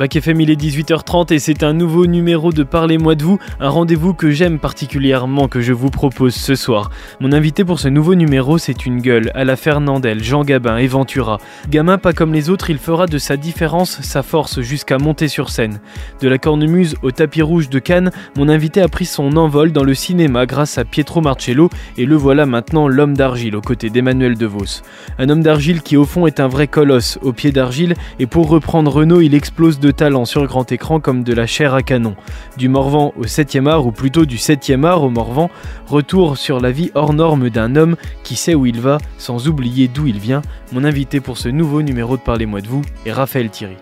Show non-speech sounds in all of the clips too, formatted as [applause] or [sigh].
Bac FM, il est 18h30 et c'est un nouveau numéro de Parlez-moi de vous, un rendez-vous que j'aime particulièrement que je vous propose ce soir. Mon invité pour ce nouveau numéro, c'est une gueule, à la Fernandel, Jean Gabin et Ventura. Gamin pas comme les autres, il fera de sa différence sa force jusqu'à monter sur scène. De la cornemuse au tapis rouge de Cannes, mon invité a pris son envol dans le cinéma grâce à Pietro Marcello et le voilà maintenant l'homme d'argile aux côtés d'Emmanuel DeVos. Un homme d'argile qui au fond est un vrai colosse, au pied d'argile, et pour reprendre Renault, il explose de talent sur grand écran comme de la chair à canon. Du Morvan au 7e art, ou plutôt du 7e art au Morvan, retour sur la vie hors norme d'un homme qui sait où il va sans oublier d'où il vient. Mon invité pour ce nouveau numéro de Parlez-moi de vous est Raphaël Thierry.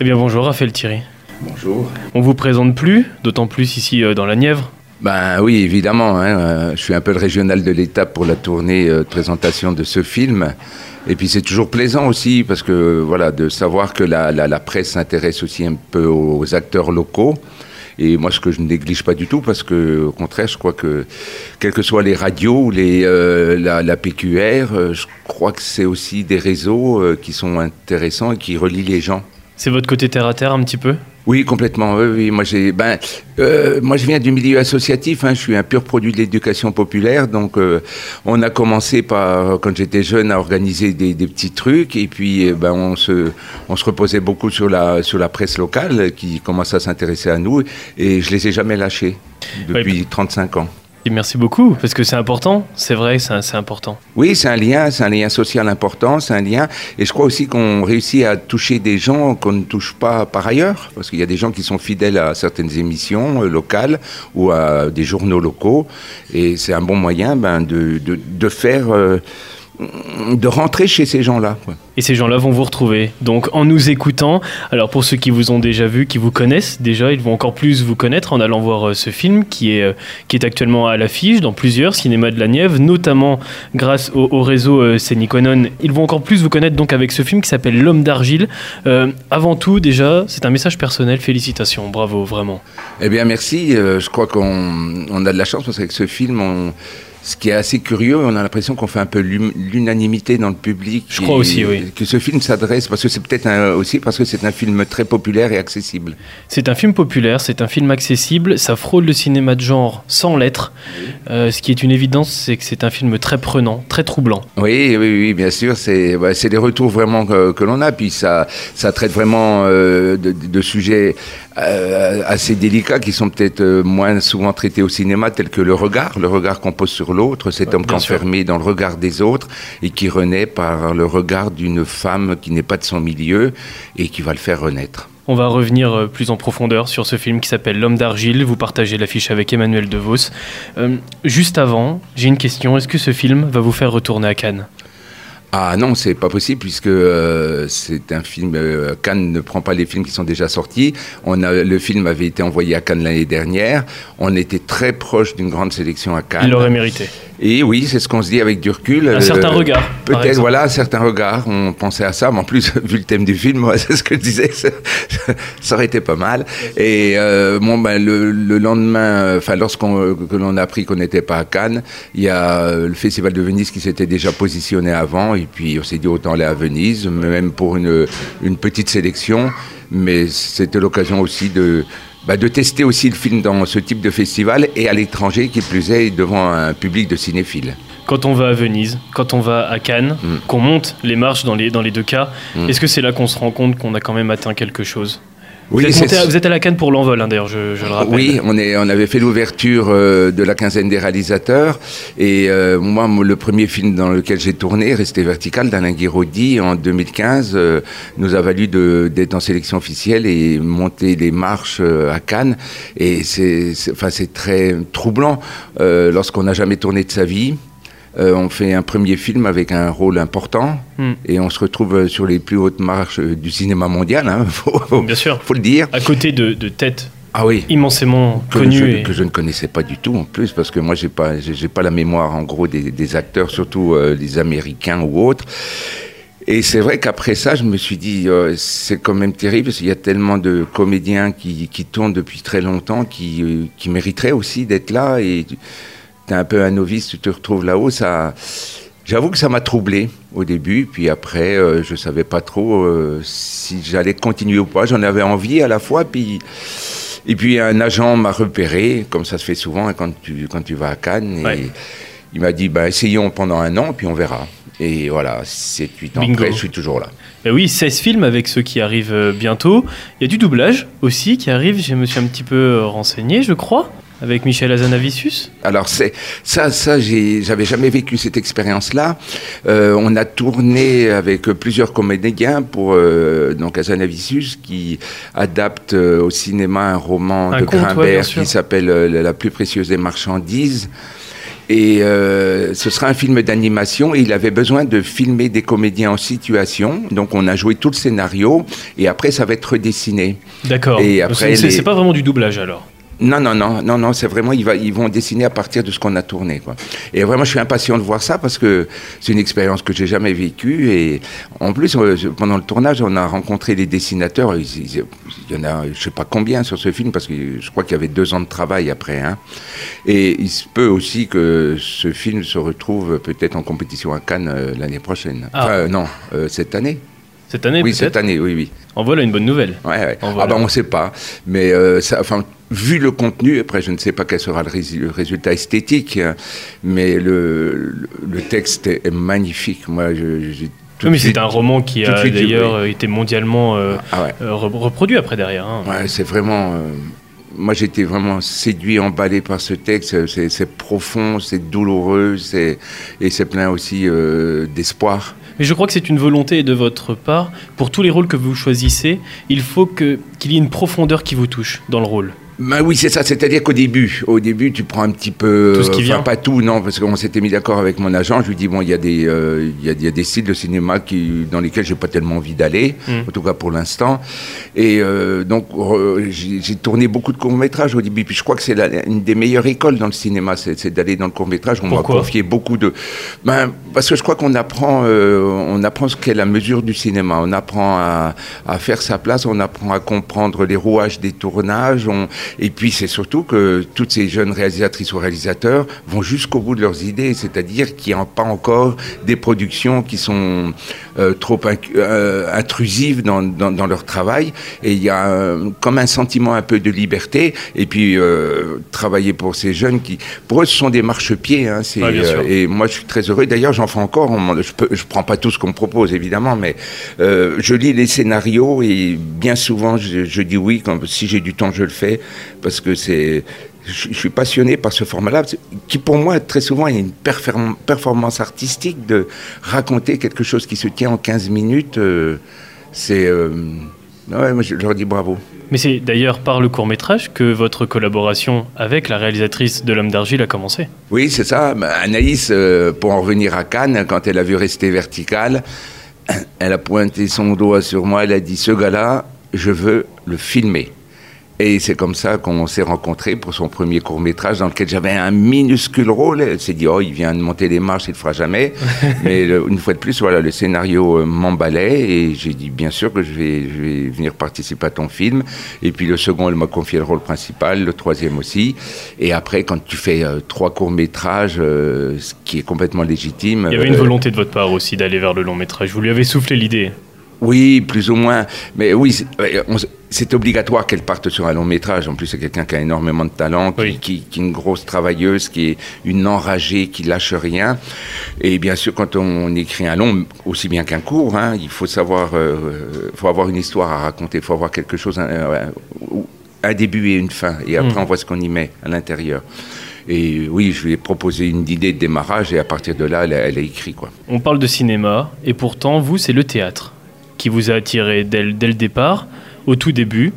Eh bien bonjour Raphaël Thierry. Bonjour. On vous présente plus, d'autant plus ici euh, dans la Nièvre. Ben oui, évidemment. Hein, euh, je suis un peu le régional de l'État pour la tournée euh, de présentation de ce film. Et puis c'est toujours plaisant aussi parce que voilà de savoir que la, presse s'intéresse aussi un peu aux acteurs locaux. Et moi, ce que je ne néglige pas du tout, parce que au contraire, je crois que quelles que soient les radios ou les, euh, la, PQR, je crois que c'est aussi des réseaux qui sont intéressants et qui relient les gens. C'est votre côté terre à terre un petit peu? Oui, complètement. Oui, oui. Moi, j'ai, ben, euh, moi, je viens du milieu associatif. Hein. Je suis un pur produit de l'éducation populaire. Donc, euh, on a commencé par, quand j'étais jeune, à organiser des, des, petits trucs. Et puis, ben, on se, on se reposait beaucoup sur la, sur la presse locale qui commence à s'intéresser à nous. Et je les ai jamais lâchés depuis oui. 35 ans. Merci beaucoup, parce que c'est important, c'est vrai, c'est important. Oui, c'est un lien, c'est un lien social important, c'est un lien. Et je crois aussi qu'on réussit à toucher des gens qu'on ne touche pas par ailleurs, parce qu'il y a des gens qui sont fidèles à certaines émissions euh, locales ou à des journaux locaux. Et c'est un bon moyen ben, de, de, faire... Euh, de rentrer chez ces gens-là. Et ces gens-là vont vous retrouver. Donc en nous écoutant, alors pour ceux qui vous ont déjà vu, qui vous connaissent déjà, ils vont encore plus vous connaître en allant voir euh, ce film qui est, euh, qui est actuellement à l'affiche dans plusieurs cinémas de la Nièvre, notamment grâce au, au réseau euh, Séniconon. Ils vont encore plus vous connaître donc avec ce film qui s'appelle L'homme d'argile. Euh, avant tout, déjà, c'est un message personnel. Félicitations, bravo, vraiment. Eh bien, merci. je crois qu'on on a de la chance parce qu'avec ce film, on ce qui est assez curieux, on a l'impression qu'on fait un peu l'unanimité dans le public. Je crois aussi, oui. Que ce film s'adresse, parce que c'est peut-être aussi parce que c'est un film très populaire et accessible. C'est un film populaire, c'est un film accessible, ça frôle le cinéma de genre sans. Oui. Euh, ce qui est une évidence, c'est que c'est un film très prenant, très troublant. Oui, oui, oui, bien sûr. C'est bah, des retours vraiment que, que l'on a, puis ça, ça traite vraiment euh, de, de, sujets euh, assez délicats qui sont peut-être moins souvent traités au cinéma, tels que le regard, le regard qu'on pose sur l'autre, cet homme enfermé dans le regard des autres et qui renaît par le regard d'une femme qui n'est pas de son milieu et qui va le faire renaître. On va revenir plus en profondeur sur ce film qui s'appelle L'homme d'argile. Vous partagez l'affiche avec Emmanuel DeVos. Euh, juste avant, j'ai une question. Est-ce que ce film va vous faire retourner à Cannes? Ah non, c'est pas possible puisque euh, c'est un film. Euh, Cannes ne prend pas les films qui sont déjà sortis. Le film avait été envoyé à Cannes l'année dernière. On était très proche d'une grande sélection à Cannes. Il l'aurait mérité. Et oui, c'est ce qu'on se dit avec du recul. Un euh, certain regard. Peut-être, voilà, un certain regard. On pensait à ça, mais en plus, [laughs] vu le thème du film, moi, [laughs] c'est ce que je disais, ça, ça, aurait été pas mal. Et euh, bon, ben, le, le lendemain, enfin, lorsqu'on que l'on a appris qu'on n'était pas à Cannes, il y a le Festival de Venise qui s'était déjà positionné avant, et puis on s'est dit autant aller à Venise, même pour une, une petite sélection. Mais c'était l'occasion aussi de bah, de tester aussi le film dans ce type de festival et à l'étranger, qui plus est, devant un public de cinéphiles. Quand on va à Venise, quand on va à Cannes, mm. qu'on monte les marches dans les, dans les deux cas, mm. est-ce que c'est là qu'on se rend compte qu'on a quand même atteint quelque chose? Vous, oui, êtes monté, vous, êtes à la Cannes pour l'envol, hein, d'ailleurs, je, je, le rappelle. Oui, on, est, on avait fait l'ouverture euh, de la quinzaine des réalisateurs. Et euh, moi, le premier film dans lequel j'ai tourné, Resté vertical, d'Alain Guiraudy, en 2015, euh, nous a valu d'être en sélection officielle et monter les marches euh, à Cannes. Et c'est enfin, très troublant euh, lorsqu'on n'a jamais tourné de sa vie. Euh, on fait un premier film avec un rôle important mm. et on se retrouve sur les plus hautes marches du cinéma mondial. Hein, [laughs] faut, faut, Bien sûr. Faut le dire. À côté de, de têtes. Ah oui. immensément que connues. Je, et... Que je ne connaissais pas du tout en plus, parce que moi, j'ai pas, j'ai pas la mémoire en gros des, des acteurs, surtout euh, les Américains ou autres. Et c'est vrai qu'après ça, je me suis dit, euh, c'est quand même terrible, parce qu'il y a tellement de comédiens qui, qui tournent depuis très longtemps, qui, euh, qui mériteraient aussi d'être là. Et t'es un peu un novice, tu te retrouves là-haut, ça, J'avoue que ça m'a troublé au début, puis après, euh, je savais pas trop euh, si j'allais continuer ou pas. J'en avais envie à la fois, puis et puis un agent m'a repéré, comme ça se fait souvent hein, quand tu quand tu vas à Cannes, et il m'a dit bah, essayons pendant un an, puis on verra. Et voilà, 7-8 ans après, je suis toujours là. Ben oui, 16 films avec ceux qui arrivent euh, bientôt. Il y a du doublage aussi qui arrive, je me suis un petit peu renseigné, je crois avec Michel Azanavicius Alors c'est ça, ça j'avais jamais vécu cette expérience-là. Euh, on a tourné avec plusieurs comédiens pour euh, donc Azanavicius qui adapte euh, au cinéma un roman de Grimbert qui s'appelle La plus précieuse des marchandises. Et ce sera un film d'animation et il avait besoin de filmer des comédiens en situation. Donc on a joué tout le scénario et après ça va être redessiné. D'accord. Et après c'est pas vraiment du doublage alors. Non, non, non, non, non, c'est vraiment, ils, va, ils, vont dessiner à partir de ce qu'on a tourné. Quoi. Et vraiment, je suis impatient de voir ça parce que c'est une expérience que j'ai jamais vécue. Et en plus, euh, pendant le tournage, on a rencontré les dessinateurs. Il, y en a, je sais pas combien sur ce film parce que je crois qu'il y avait deux ans de travail après. Hein. Et il se peut aussi que ce film se retrouve peut-être en compétition à Cannes euh, l'année prochaine. Ah. Enfin, euh, non, cette année. Cette année, Oui, cette année, oui, oui. En voilà une bonne nouvelle. Ouais, ouais. Ah ben, on ne sait pas. Mais ça, enfin, vu le contenu, après je ne sais pas quel sera le, résultat esthétique, hein, mais le, le, texte est, magnifique. Moi, j'ai mais c'est un roman qui a d'ailleurs été mondialement euh, ah euh, reproduit après derrière. Hein. Ouais, c'est vraiment. Euh, moi, j'étais vraiment séduit, emballé par ce texte. C'est profond, c'est douloureux, et c'est plein aussi d'espoir. Mais je crois que c'est une volonté de votre part. Pour tous les rôles que vous choisissez, il faut qu'il y ait une profondeur qui vous touche dans le rôle. Ben oui, c'est ça. C'est-à-dire qu'au début, au début, tu prends un petit peu. Tout ce qui vient. Pas tout, non, parce qu'on s'était mis d'accord avec mon agent. Je lui dis bon, il y a des, euh, il, y a, y, a, des styles de cinéma qui, dans lesquels j'ai pas tellement envie d'aller, hmm. en tout cas pour l'instant. Et euh, donc, j'ai tourné beaucoup de courts métrages au début. Puis je crois que c'est une des meilleures écoles dans le cinéma, c'est d'aller dans le court métrage. On m'a confié beaucoup de. Ben, parce que je crois qu'on apprend, euh, on apprend ce qu'est la mesure du cinéma. On apprend à, à, faire sa place. On apprend à comprendre les rouages des tournages. On, et puis c'est surtout que toutes ces jeunes réalisatrices ou réalisateurs vont jusqu'au bout de leurs idées, c'est-à-dire qu'il n'y a pas encore des productions qui sont euh, trop euh, intrusives dans, dans, leur travail. Et il y a euh, comme un sentiment un peu de liberté. Et puis travailler pour ces jeunes qui, pour eux, ce sont des marchepieds. Hein, et moi, je suis très heureux. D'ailleurs, j'en fais encore. je ne prends pas tout ce qu'on me propose, évidemment, mais je lis les scénarios et bien souvent, je, je dis oui. Quand, si j'ai du temps, je le fais parce que c'est je, suis passionné par ce format-là, qui pour moi très souvent est une performance artistique de raconter quelque chose qui se tient en 15 minutes. Euh, c'est, euh, ouais, moi je leur dis bravo. Mais c'est d'ailleurs par le court métrage que votre collaboration avec la réalisatrice de L'homme d'argile a commencé. Oui, c'est ça. Bah, Anaïs, euh, pour en revenir à Cannes, quand elle a vu rester verticale, elle a pointé son doigt sur moi, elle a dit, ce gars-là, je veux le filmer. Et c'est comme ça qu'on s'est rencontrés pour son premier court métrage dans lequel j'avais un minuscule rôle. Elle s'est dit, oh, il vient de monter les marches, il le fera jamais. [laughs] Mais une fois de plus, voilà, le scénario euh, m'emballait et j'ai dit, bien sûr que je vais, je vais venir participer à ton film. Et puis le second, elle m'a confié le rôle principal, le troisième aussi. Et après, quand tu fais euh, trois courts métrages, euh, ce qui est complètement légitime. Il y avait une volonté de votre part aussi d'aller vers le long métrage. Vous lui avez soufflé l'idée. Oui, plus ou moins. Mais oui, c'est obligatoire qu'elle parte sur un long métrage. En plus, c'est quelqu'un qui a énormément de talent, qui, est une grosse travailleuse, qui est une enragée, qui lâche rien. Et bien sûr, quand on écrit un long, aussi bien qu'un court, hein, il faut savoir, euh, faut avoir une histoire à raconter, il faut avoir quelque chose, un, un, début et une fin. Et après, hmm. on voit ce qu'on y met à l'intérieur. Et oui, je lui ai proposé une idée de démarrage et à partir de là, elle elle a écrit. Quoi. On parle de cinéma et pourtant, vous, c'est le théâtre qui vous a attiré dès, le départ, au tout début.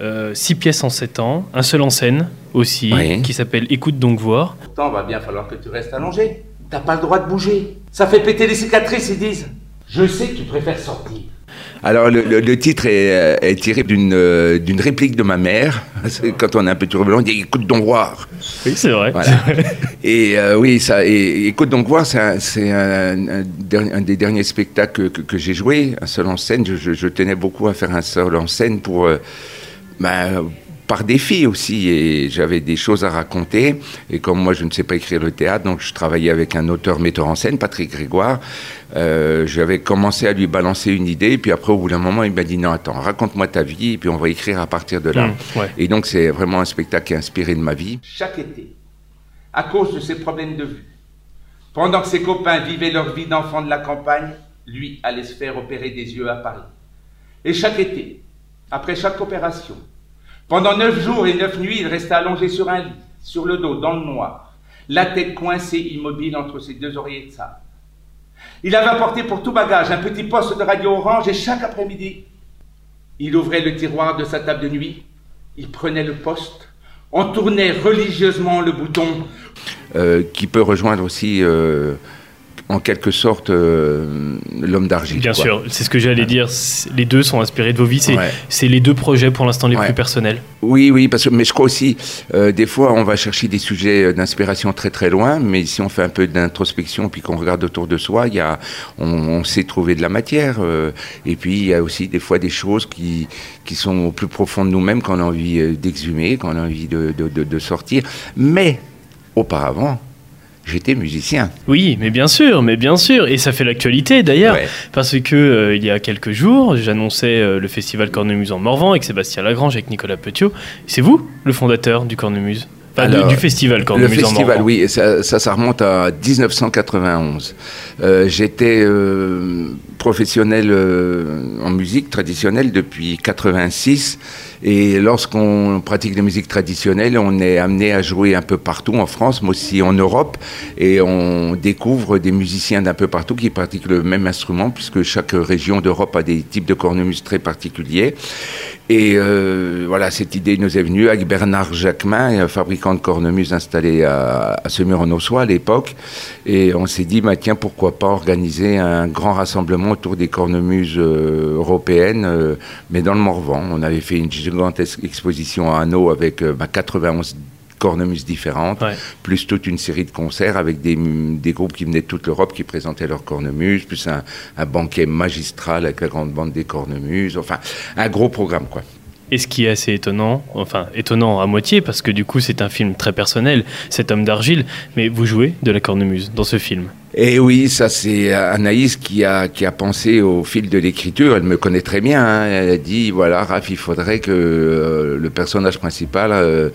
Euh, six pièces en sept ans, un seul en scène aussi, qui s'appelle Écoute donc voir. Pourtant, va bien falloir que tu restes allongé. T'as pas le droit de bouger. Ça fait péter les cicatrices, ils disent. Je sais que tu préfères sortir. Alors le, titre est, est tiré d'une euh, d'une réplique de ma mère. Quand on est un peu turbulent, on dit écoute donc voir. Oui, c'est vrai. [laughs] et euh, oui, ça. Et, écoute donc voir, c'est un, un, un, des derniers spectacles que, que, j'ai joué, un seul en scène. Je, je, tenais beaucoup à faire un seul en scène pour. Euh, bah, par défi aussi. Et j'avais des choses à raconter. Et comme moi, je ne sais pas écrire le théâtre, donc je travaillais avec un auteur-metteur en scène, Patrick Grégoire. Euh, j'avais commencé à lui balancer une idée, et puis après, au bout d'un moment, il m'a dit non, attends, raconte-moi ta vie, et puis on va écrire à partir de là. Mmh, ouais. Et donc, c'est vraiment un spectacle qui est inspiré de ma vie. Chaque été, à cause de ses problèmes de vue, pendant que ses copains vivaient leur vie d'enfants de la campagne, lui allait se faire opérer des yeux à Paris. Et chaque été, après chaque opération, pendant neuf jours et neuf nuits, il restait allongé sur un lit, sur le dos, dans le noir, la tête coincée immobile entre ses deux oreillers de sable. Il avait apporté pour tout bagage un petit poste de radio orange et chaque après-midi, il ouvrait le tiroir de sa table de nuit, il prenait le poste, on tournait religieusement le bouton. Euh, qui peut rejoindre aussi, euh, en quelque sorte, euh, l'homme d'argile. Bien quoi. sûr, c'est ce que j'allais dire. Les deux sont inspirés de vos vies. C'est Ouais. les deux projets pour l'instant les Ouais. plus personnels. Oui, oui, parce que, mais je crois aussi, euh, des fois, on va chercher des sujets euh, d'inspiration très très loin, mais si on fait un peu d'introspection puis qu'on regarde autour de soi, il y a, on, on sait trouver de la matière. euh, et puis, il y a aussi des fois des choses qui, qui sont au plus profond de nous-mêmes qu'on a envie d'exhumer, qu'on a envie de, de, de- de sortir. Mais, auparavant, j'étais musicien. Oui, mais bien sûr, mais bien sûr. Et ça fait l'actualité d'ailleurs. Ouais. Parce que euh, il y a quelques jours, j'annonçais euh, le festival Cornemuse en Morvan avec Sébastien Lagrange, avec Nicolas Petiot. C'est vous, le fondateur du Cornemuse? Alors, du festival Le Cornemuse en festival, Morvan. oui, ça, ça, ça remonte à 1991. Euh, J'étais euh, professionnel euh, en musique traditionnelle depuis 86. Et lorsqu'on pratique la musique traditionnelle, on est amené à jouer un peu partout en France, mais aussi en Europe. Et on découvre des musiciens d'un peu partout qui pratiquent le même instrument, puisque chaque région d'Europe a des types de cornemuse très particuliers. Et euh, voilà, cette idée nous est venue avec Bernard Jacquemin, fabricant de cornemuse installé à, à Semur-en-Ossois à l'époque. Et on s'est dit, bah, tiens, pourquoi pas organiser un grand rassemblement autour des cornemuses euh, européennes, euh, mais dans le Morvan. On avait fait une gigantesque exposition à Hanau avec euh, bah, 91 cornemuses différentes, Ouais. plus toute une série de concerts avec des, des groupes qui venaient de toute l'Europe qui présentaient leurs cornemuses, plus un, un banquet magistral avec la grande bande des cornemuses, enfin un gros programme quoi. Et ce qui est assez étonnant, enfin étonnant à moitié, parce que du coup c'est un film très personnel, cet homme d'argile, mais vous jouez de la cornemuse dans ce film. Et oui, ça c'est Anaïs qui a, qui a pensé au fil de l'écriture, elle me connaît très bien, hein. elle a dit, voilà Raph, il faudrait que euh, le personnage principal euh,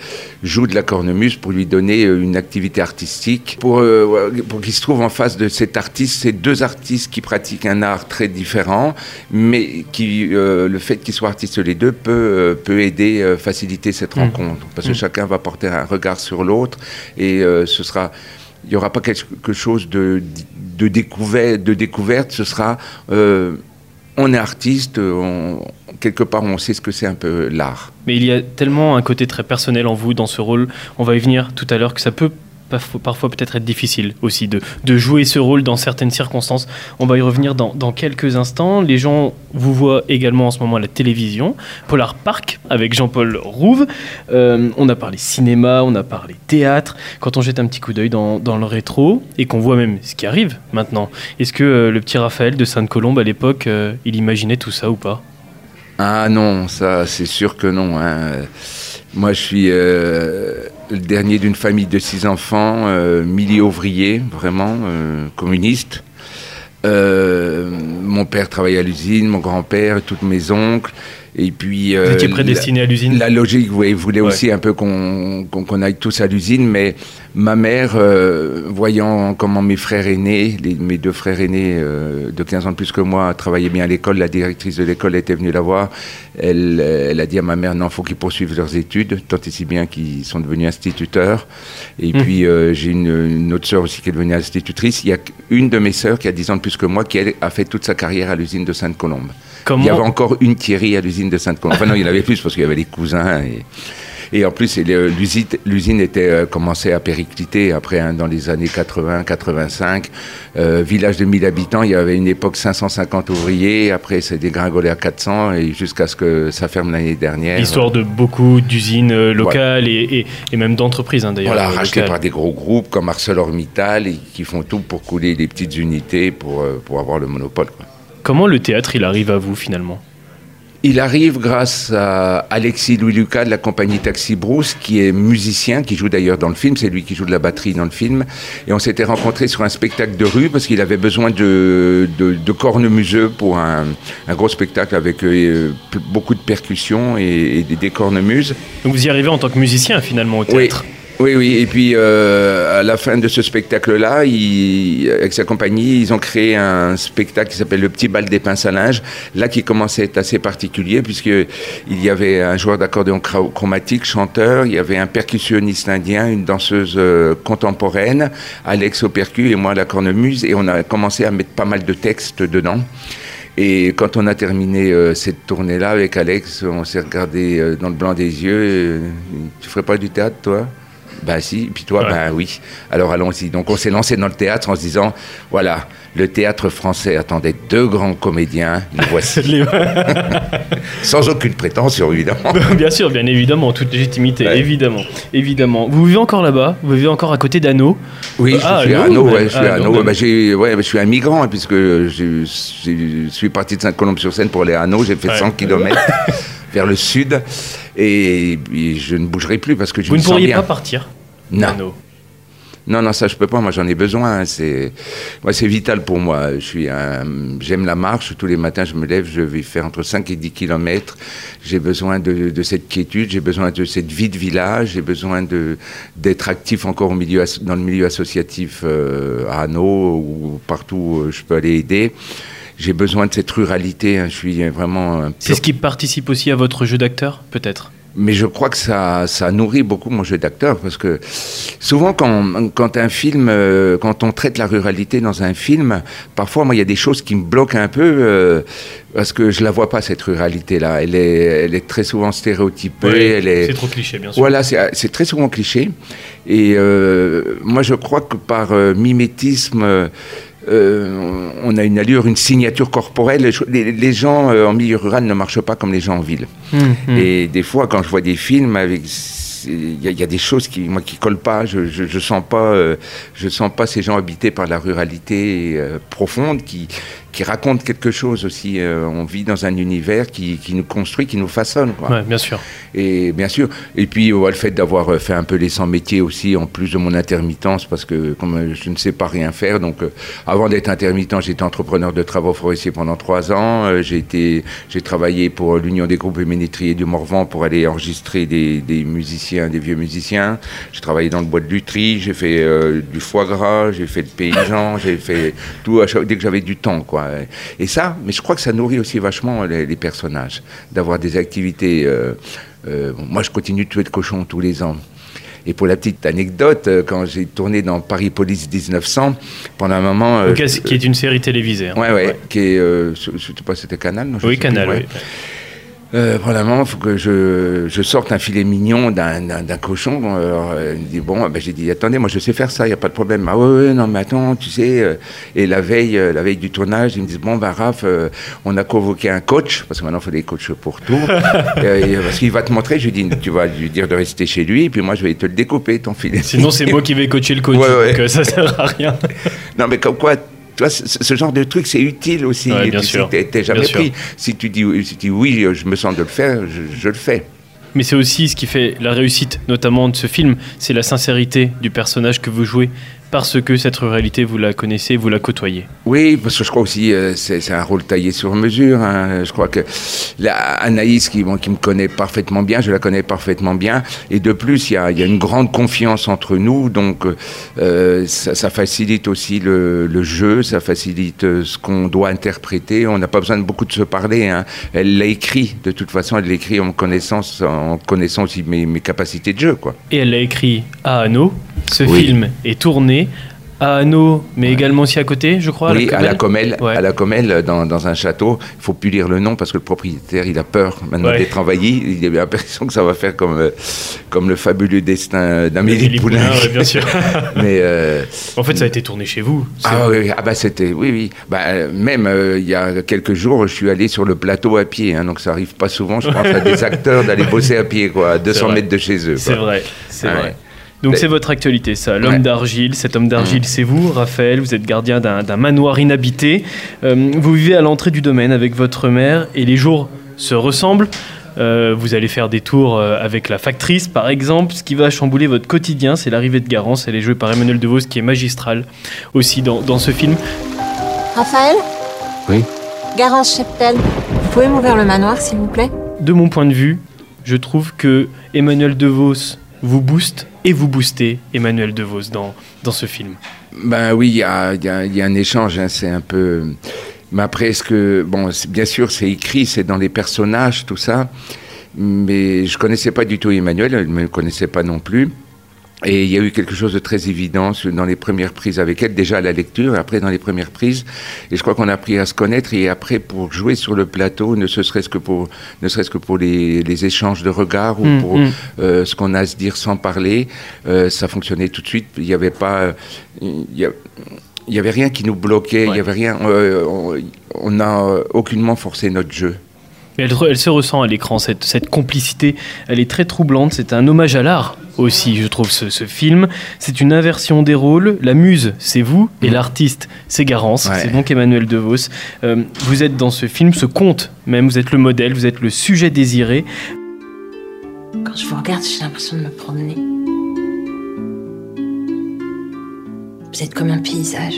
joue de la cornemuse pour lui donner euh, une activité artistique, pour, euh, pour qu'il se trouve en face de cet artiste, c'est deux artistes qui pratiquent un art très différent, mais qui, euh, le fait qu'ils soient artistes les deux peut, euh, peut aider, euh, faciliter cette Mm. rencontre, parce que Mm. chacun va porter un regard sur l'autre, et euh, ce sera il n'y aura pas quelque chose de, de, découvert, découverte, ce sera euh, on est artiste, quelque part on sait ce que c'est un peu l'art. Mais il y a tellement un côté très personnel en vous dans ce rôle, on va y venir tout à l'heure, que ça peut parfois, peut-être être difficile aussi de, jouer ce rôle dans certaines circonstances. On va y revenir dans, quelques instants. Les gens vous voient également en ce moment à la télévision. Polar Park avec Jean-Paul Rouve. Euh, on a parlé cinéma, on a parlé théâtre. Quand on jette un petit coup d'œil dans, le rétro et qu'on voit même ce qui arrive maintenant, est-ce que euh, le petit Raphaël de Sainte-Colombe à l'époque, euh, il imaginait tout ça ou pas? Ah non, ça c'est sûr que non. hein. Moi je suis le dernier d'une famille de six enfants, euh, milieu ouvrier, vraiment, euh, communiste. Euh, mon père travaillait à l'usine, mon grand-père, toutes mes oncles. Et puis, Vous étiez la- prédestiné à l'usine La logique, oui, voulait Ouais. aussi un peu qu'on qu'on qu'on aille tous à l'usine, mais ma mère, euh, voyant comment mes frères aînés, les- mes deux frères aînés euh, de 15 ans de plus que moi, travaillaient bien à l'école, la directrice de l'école était venue la voir, elle, euh, elle a dit à ma mère, non, faut qu'ils poursuivent leurs études, tant et si bien qu'ils sont devenus instituteurs. Et Hmm. puis, euh, j'ai une, une autre sœur aussi qui est devenue institutrice. Il y a une de mes sœurs qui a 10 ans de plus que moi, qui elle, a fait toute sa carrière à l'usine de Sainte-Colombe. Comment Il y avait encore une Thierry à l'usine de Sainte-Colombe. Enfin non, il y en avait plus parce qu'il y avait les cousins. Et, et en plus, le- l'usine était euh, commençait à péricliter après, hein, dans les années 80-85. Euh, village de 1000 habitants, il y avait une époque 550 ouvriers. Après, c'est dégringolé à 400 et jusqu'à ce que ça ferme l'année dernière. L'histoire de beaucoup d'usines euh, locales et, et- et même d'entreprises hein, d'ailleurs. Voilà, euh, racheté locales. par des gros groupes comme ArcelorMittal et qui font tout pour couler des petites unités pour, euh, pour avoir le monopole. quoi. Comment le théâtre il arrive à vous finalement? Il arrive grâce à Alexis Louis Lucas de la compagnie Taxi Brousse, qui est musicien, qui joue d'ailleurs dans le film. C'est lui qui joue de la batterie dans le film. Et on s'était rencontrés sur un spectacle de rue parce qu'il avait besoin de, de, de cornemuseux pour un, un, gros spectacle avec euh, beaucoup de percussions et, et des, des cornemuses. Donc vous y arrivez en tant que musicien finalement au théâtre? oui. Oui, oui. Et puis, euh, à la fin de ce spectacle-là, avec sa compagnie, ils ont créé un spectacle qui s'appelle Le Petit Bal des Pinces à linge. Là, qui commençait à être assez particulier, puisqu'il y avait un joueur d'accordéon chromatique, chanteur, il y avait un percussionniste indien, une danseuse euh, contemporaine, Alex au percu et moi à la cornemuse. Et on a commencé à mettre pas mal de textes dedans. Et quand on a terminé euh, cette tournée-là avec Alex, on s'est regardé euh, dans le blanc des yeux. Euh, tu ferais pas du théâtre, toi? Ben si. Et puis toi, ouais. ben oui. Alors allons-y. Donc on s'est lancé dans le théâtre en se disant, voilà, le théâtre français attendait deux grands comédiens. Les voici. [laughs] [laughs] Sans aucune prétention, évidemment. [laughs] bien sûr, bien évidemment, en toute légitimité, ouais. évidemment, évidemment. Vous vivez encore là-bas? Vous vivez encore à côté d'Anneau? Oui, ah, je suis à Anneau. Ouais, je suis ah, à Anneau. Bah, ouais, je suis un migrant hein, puisque je, je, suis parti de Saint-Colombe-sur-Seine pour aller à Anneau. J'ai fait ouais. 100 km vers le sud et, et, je ne bougerai plus parce que je Vous me ne pourriez bien. pas partir Non. Anneau. Non, non, ça je peux pas. Moi, j'en ai besoin. C'est, moi, c'est vital pour moi. Je suis, un... j'aime la marche. Tous les matins, je me lève, je vais faire entre 5 et 10 kilomètres. J'ai besoin de, de, cette quiétude. J'ai besoin de cette vie de village. J'ai besoin de d'être actif encore au milieu, dans le milieu associatif euh, à Hanau ou partout où je peux aller aider j'ai besoin de cette ruralité. Hein. Je suis vraiment. C'est ce qui participe aussi à votre jeu d'acteur, peut-être? Mais je crois que ça, ça nourrit beaucoup mon jeu d'acteur parce que souvent quand, quand un film, euh, quand on traite la ruralité dans un film, parfois moi il y a des choses qui me bloquent un peu euh, parce que je la vois pas cette ruralité là. Elle est, elle est très souvent stéréotypée. Oui, elle est. C'est trop cliché bien sûr. Voilà, c'est très souvent cliché. Et euh, moi je crois que par mimétisme euh, on a une allure, une signature corporelle. Les, les gens euh, en milieu rural ne marchent pas comme les gens en ville. Mmh, mmh. Et des fois, quand je vois des films avec il y, y, a des choses qui moi qui collent pas je, je, je sens pas euh, je sens pas ces gens habités par la ruralité euh, profonde qui qui raconte quelque chose aussi. Euh, on vit dans un univers qui, qui, nous construit, qui nous façonne. Quoi. Ouais, bien sûr. Et bien sûr. Et puis le fait d'avoir fait un peu les 100 métiers aussi, en plus de mon intermittence, parce que comme je ne sais pas rien faire, donc euh, avant d'être intermittent, j'étais entrepreneur de travaux forestiers pendant trois ans. Euh, j'ai été, j'ai travaillé pour l'Union des groupes ménétriers du Morvan pour aller enregistrer des, des musiciens, des vieux musiciens. J'ai travaillé dans le bois de lutherie, j'ai fait euh, du foie gras, j'ai fait le paysan, j'ai fait tout dès que j'avais du temps, quoi. Et ça, mais je crois que ça nourrit aussi vachement les, les personnages, d'avoir des activités. Euh, euh, moi, je continue de tuer de cochons tous les ans. Et pour la petite anecdote, quand j'ai tourné dans Paris Police 1900, pendant un moment. Euh, qui est une série télévisée. Hein. Ouais, ouais, ouais, Qui est. Euh, je ne sais pas, c'était Canal non, Oui, Canal, plus, ouais. oui. Euh, vraiment, il faut que je, je, sorte un filet mignon d'un cochon. Alors, il me dit, bon, ben, j'ai dit, attendez, moi je sais faire ça, il n'y a pas de problème. Ah ouais, ouais, non, mais attends, tu sais. Euh, et la veille, euh, la veille du tournage, ils me disent, bon, ben Raph, euh, on a convoqué un coach, parce que maintenant il faut des coachs pour tout. [laughs] et, parce qu'il va te montrer, je lui dis, tu vas lui dire de rester chez lui, et puis moi je vais te le découper, ton filet. Sinon, c'est moi qui vais coacher le coach, ouais, donc ça sert à rien. non, mais comme quoi, tu vois, ce genre de truc, c'est utile aussi. Ouais, bien tu sûr. T'es jamais bien pris. Sûr. Si tu, dis, si tu dis oui, je me sens de le faire, je, je le fais. Mais c'est aussi ce qui fait la réussite, notamment de ce film, c'est la sincérité du personnage que vous jouez, parce que cette ruralité, vous la connaissez, vous la côtoyez. Oui, parce que je crois aussi euh, c'est un rôle taillé sur mesure. Hein. Je crois que la, Anaïs, qui, bon, qui, me connaît parfaitement bien, je la connais parfaitement bien. Et de plus, il y a, y a, une grande confiance entre nous, donc euh, ça, ça, facilite aussi le, le, jeu, ça facilite euh, ce qu'on doit interpréter. On n'a pas besoin de beaucoup de se parler. Hein. Elle l'a écrit, de toute façon, elle l'a écrit en connaissance, en connaissant aussi mes, mes, capacités de jeu. Quoi. Et elle l'a écrit à Anneau. Ce oui. film est tourné à Hanau, mais ouais. également aussi à côté, je crois. Oui, à la Comelle, ouais. à la Comelle dans, dans, un château. Il faut plus lire le nom parce que le propriétaire, il a peur maintenant ouais. d'être envahi. Il a l'impression que ça va faire comme, comme le fabuleux destin d'Amélie. Poulain bien sûr. [laughs] mais euh, en fait, ça a été tourné chez vous. Ah oui, ah bah c'était, oui, oui. Bah, même euh, il y a quelques jours, je suis allé sur le plateau à pied. Hein, donc ça arrive pas souvent, je pense, à des [laughs] acteurs d'aller bosser à pied, quoi, à 200 mètres de chez eux. C'est vrai, c'est vrai. Donc c'est votre actualité, ça. L'homme ouais. d'argile. Cet homme d'argile, mmh. c'est vous, Raphaël. Vous êtes gardien d'un manoir inhabité. Euh, vous vivez à l'entrée du domaine avec votre mère et les jours se ressemblent. Euh, vous allez faire des tours euh, avec la factrice, par exemple. Ce qui va chambouler votre quotidien, c'est l'arrivée de Garance. Elle est jouée par Emmanuel DeVos, qui est magistral aussi dans, dans ce film. Raphaël Oui. Garance Cheptel, vous pouvez m'ouvrir le manoir, s'il vous plaît? De mon point de vue, je trouve que Emmanuel DeVos vous booste et vous boostez Emmanuel DeVos dans, dans ce film. Ben oui, il y a, y a- un échange, hein, c'est un peu... Mais après, est-ce que... Bon, bien sûr, c'est écrit, c'est dans les personnages, tout ça. Mais je connaissais pas du tout Emmanuel, elle ne me connaissait pas non plus. Et il y a eu quelque chose de très évident dans les premières prises avec elle, déjà à la lecture, et après dans les premières prises. Et je crois qu'on a appris à se connaître, et après pour jouer sur le plateau, ne serait-ce que pour, ne serait-ce que pour les, les échanges de regards ou Mm, pour mm. euh, ce qu'on a à se dire sans parler, euh, ça fonctionnait tout de suite. Il n'y avait pas, il y a- il y avait rien qui nous bloquait. Il y avait rien. euh, on- n'a aucunement forcé notre jeu. Mais elle, se ressent à l'écran, cette, cette complicité. Elle est très troublante. C'est un hommage à l'art aussi, je trouve, ce, ce film. C'est une inversion des rôles. La muse, c'est vous, et Mhm. l'artiste, c'est Garance. Ouais. C'est donc Emmanuel DeVos. Euh, vous êtes dans ce film, ce conte même. Vous êtes le modèle, vous êtes le sujet désiré. Quand je vous regarde, j'ai l'impression de me promener. Vous êtes comme un paysage.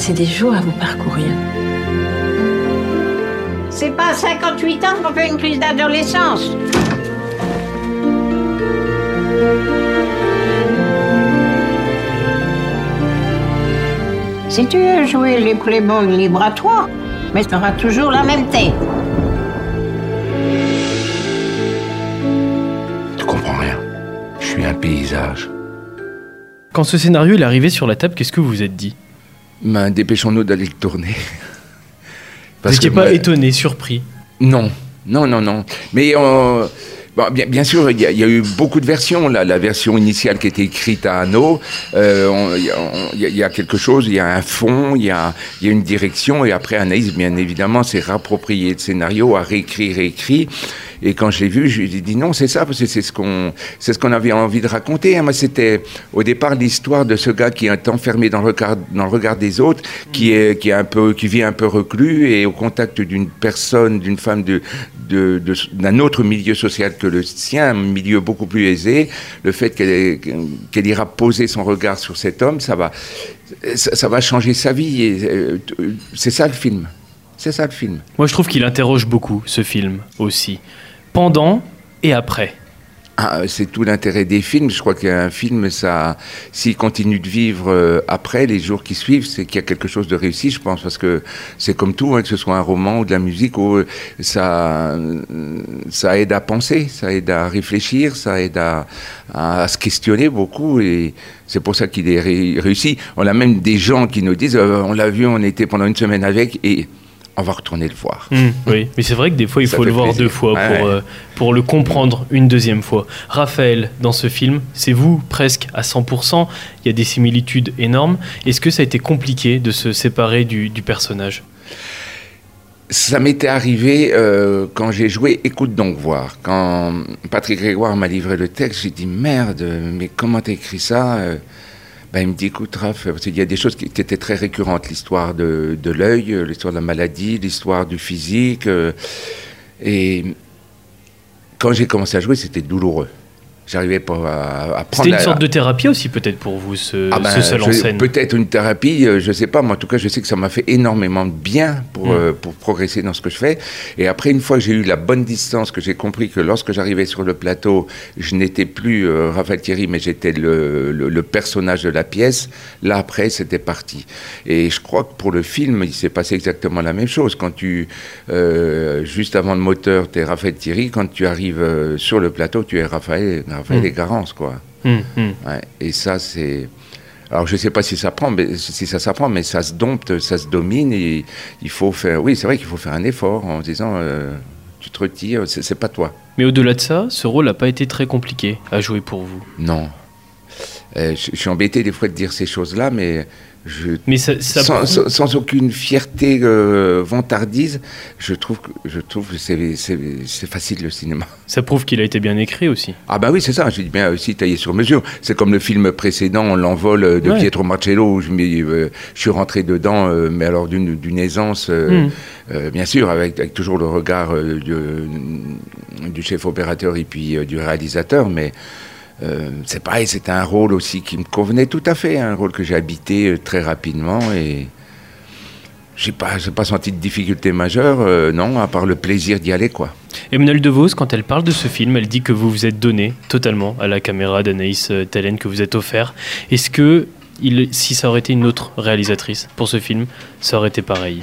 Passer des jours à vous parcourir. C'est pas à 58 ans qu'on fait une crise d'adolescence. Si tu veux jouer les playboys libre à toi, mais tu auras toujours la même tête. Tu comprends rien. Je suis un paysage. Quand ce scénario est arrivé sur la table, qu'est-ce que vous vous êtes dit? Ben, dépêchons-nous d'aller le tourner. Vous n'étiez pas ben, étonné, surpris Non, non, non, non. Mais euh, bon, bien, sûr, il y, a- eu beaucoup de versions. La version initiale qui était écrite à Anneau, euh, il y, a- quelque chose, il y a un fond, il y a, une direction. Et après, Anaïs, bien évidemment, s'est rapproprié le scénario, a réécrit, réécrit. Et quand je l'ai vu, je lui ai dit non, c'est ça, parce que c'est ce qu'on, ce qu'on avait envie de raconter. hein. Moi, c'était au départ l'histoire de ce gars qui est enfermé dans le regard, dans le regard des autres, qui est, qui est un peu, qui vit un peu reclus et au contact d'une personne, d'une femme de, d'un autre milieu social que le sien, un milieu beaucoup plus aisé. Le fait qu'elle, qu'elle ira poser son regard sur cet homme, ça va, ça, ça va changer sa vie. Et, euh, c'est ça le film. C'est ça le film. Moi, je trouve qu'il interroge beaucoup, ce film, aussi. Pendant et après. Ah, c'est tout l'intérêt des films. Je crois qu'un film, ça, s'il continue de vivre euh, après les jours qui suivent, c'est qu'il y a quelque chose de réussi, je pense, parce que c'est comme tout, hein, que ce soit un roman ou de la musique, où ça, euh, ça aide à penser, ça aide à réfléchir, ça aide à, se questionner beaucoup, et c'est pour ça qu'il est ré- réussi. On a même des gens qui nous disent, euh, on l'a vu, on était pendant une semaine avec, et on va retourner le voir. Hmm, oui, mais c'est vrai que des fois, il Ça faut le voir plaisir. deux fois Ouais, pour, ouais. euh, pour le comprendre une deuxième fois. Raphaël, dans ce film, c'est vous presque à 100%. Il y a des similitudes énormes. Est-ce que ça a été compliqué de se séparer du, du personnage? Ça m'était arrivé euh, quand j'ai joué Écoute donc voir. Quand Patrick Grégoire m'a livré le texte, j'ai dit merde, mais comment t'as écrit ça Ben, Il me dit écoute Raph, parce qu'il y a des choses qui, étaient très récurrentes, l'histoire de, de l'œil, euh, l'histoire de la maladie, l'histoire du physique. euh, et quand j'ai commencé à jouer, c'était douloureux. J'arrivais pas à, à prendre C'était une la- sorte de thérapie aussi, peut-être, pour vous, ce, ah ben, ce seul en scène. Peut-être une thérapie, euh, je sais pas, mais en tout cas, je sais que ça m'a fait énormément de bien pour, Mm. euh, pour progresser dans ce que je fais. Et après, une fois que j'ai eu la bonne distance, que j'ai compris que lorsque j'arrivais sur le plateau, je n'étais plus euh, Raphaël Thierry, mais j'étais le, le, le personnage de la pièce, là, après, c'était parti. Et je crois que pour le film, il s'est passé exactement la même chose. Quand tu, euh, juste avant le moteur, tu es Raphaël Thierry, quand tu arrives sur le plateau, tu es Raphaël, Raphaël Mm. et Garance, quoi. Hmm, hmm. Ouais, et ça, c'est. Alors, je ne sais pas si ça prend, mais si ça s'apprend, mais ça se dompte, ça se domine, et il faut faire. Oui, c'est vrai qu'il faut faire un effort en disant, euh, tu te retires, c'est c'est pas toi. Mais au-delà de ça, ce rôle n'a pas été très compliqué à jouer pour vous? Non. Euh, je, je suis embêté des fois de dire ces choses-là, mais je, Mais ça, ça sans, prouve- sans- sans aucune fierté euh, vantardise, je trouve que, je trouve que c'est, facile le cinéma. ça prouve qu'il a été bien écrit aussi. Ah bah oui, c'est ça, j'ai bien aussi taillé sur mesure. C'est comme le film précédent, L'envol euh, de Ouais. Pietro Marcello, où je, euh, je suis rentré dedans, euh, mais alors d'une, aisance, euh, Mm. euh, bien sûr, avec, avec toujours le regard euh, du, du chef opérateur et puis euh, du réalisateur, mais euh, c'est pareil, c'était un rôle aussi qui me convenait tout à fait, un rôle que j'ai habité euh, très rapidement et j'ai pas, pas senti de difficulté majeure, euh, non, à part le plaisir d'y aller, quoi. Emmanuel DeVos, quand elle parle de ce film, elle dit que vous vous êtes donné totalement à la caméra d'Anaïs Tellen, que vous êtes offert. Est-ce que il, si ça aurait été une autre réalisatrice pour ce film, ça aurait été pareil?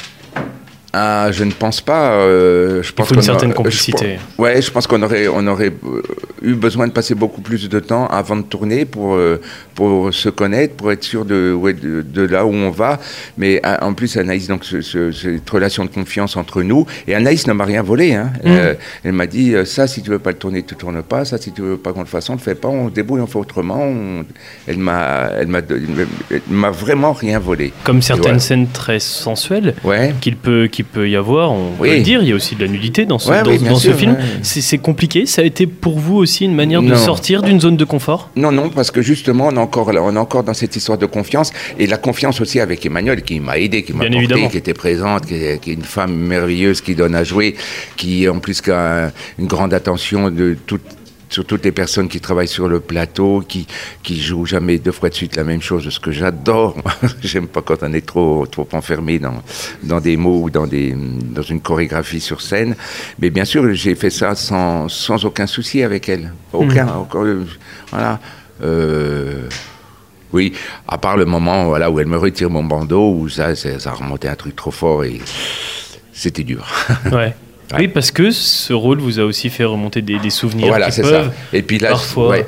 Ah, je ne pense pas. euh, je Il pense faut une certaine a- complicité. je- ouais, je pense qu'on aurait, on aurait euh, eu besoin de passer beaucoup plus de temps avant de tourner pour, euh, pour se connaître, pour être sûr de, ouais, de, de là où on va. Mais ah, en plus, Anaïs, donc ce- ce- cette relation de confiance entre nous. Et Anaïs ne m'a rien volé. Hein. Mm. Euh, elle m'a dit euh, ça, si tu veux pas le tourner, tu tournes pas. Ça, si tu veux pas qu'on le fasse, on le fait pas. On se débrouille, on fait autrement. On- Elle m'a, elle m'a, m'a vraiment rien volé. Comme certaines voilà. scènes très sensuelles Ouais. qu'il peut, qu'il peut y avoir, on peut Oui. le dire, il y a aussi de la nudité dans ce, Ouais, dans, oui, ce film. ouais. C'est compliqué, ça a été pour vous aussi une manière de sortir d'une zone de confort? Non, non, parce que justement, on est encore on est encore dans cette histoire de confiance et la confiance aussi avec Emmanuel qui m'a aidé, qui m'a porté, évidemment. qui était présente, qui est, qui est une femme merveilleuse qui donne à jouer, qui en plus qui a un- une grande attention de toutes sur toutes les personnes qui travaillent sur le plateau, qui qui jouent jamais deux fois de suite la même chose, ce que j'adore. [laughs] J'aime pas quand on est trop trop enfermé dans dans des mots ou dans des dans une chorégraphie sur scène. Mais bien sûr, j'ai fait ça sans sans aucun souci avec elle, aucun. Encore, euh, voilà. Euh, oui, à part le moment voilà, où elle me retire mon bandeau, où ça, c'est- ça remontait un truc trop fort et c'était dur. [laughs] Ouais. Oui, parce que ce rôle vous a aussi fait remonter des, des souvenirs voilà, c'est ça. Et puis là, parfois- ouais.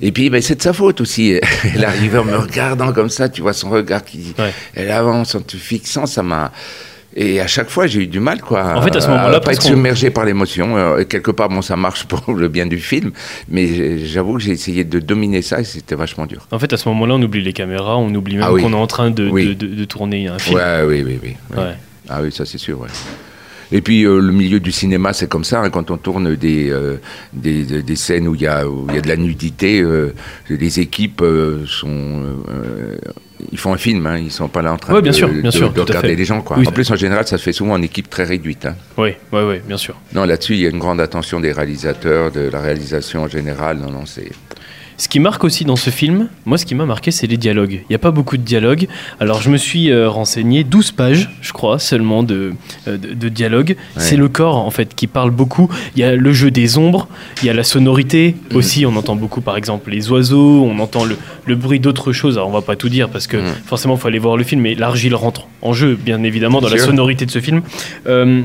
Et puis, ben, c'est de sa faute aussi. [laughs] Elle arrive en me regardant comme ça, tu vois son regard qui, Ouais. elle avance en te fixant, ça m'a. Et à chaque fois, j'ai eu du mal, quoi. En fait, à ce moment-là, pas être submergé par l'émotion. Euh, et quelque part, bon, ça marche [laughs] pour le bien du film, mais j'avoue que j'ai essayé de dominer ça et c'était vachement dur. En fait, à ce moment-là, on oublie les caméras, on oublie même Ah oui. qu'on est en train de, Oui. de, de- de tourner un film. Ouais, oui, oui, oui. oui. Ouais. Ah oui, ça c'est sûr, ouais. Et puis euh, le milieu du cinéma, c'est comme ça. hein, quand on tourne des, euh, des, des- scènes où il y y a de la nudité, euh, les équipes sont, ils font un film. Hein, ils sont pas là en train Ouais, de, bien sûr, bien de- sûr, de tout à regarder les gens. Quoi. Oui. En plus, en général, ça se fait souvent en équipe très réduite. Hein. Oui, oui, oui, bien sûr. Non, là-dessus, il y a une grande attention des réalisateurs, de la réalisation en général. Non, non, c'est. Ce qui marque aussi dans ce film, moi ce qui m'a marqué c'est les dialogues. Il n'y a pas beaucoup de dialogues. Alors je me suis euh, renseigné, 12 pages je crois seulement de, euh, de, de dialogues. C'est le corps en fait qui parle beaucoup. Il y a le jeu des ombres, il y a la sonorité Mhm. aussi. On entend beaucoup par exemple les oiseaux, on entend le, le bruit d'autres choses. Alors on va pas tout dire parce que Mhm. forcément il faut aller voir le film, mais l'argile rentre en jeu bien évidemment dans Bien la sonorité de ce film. Euh,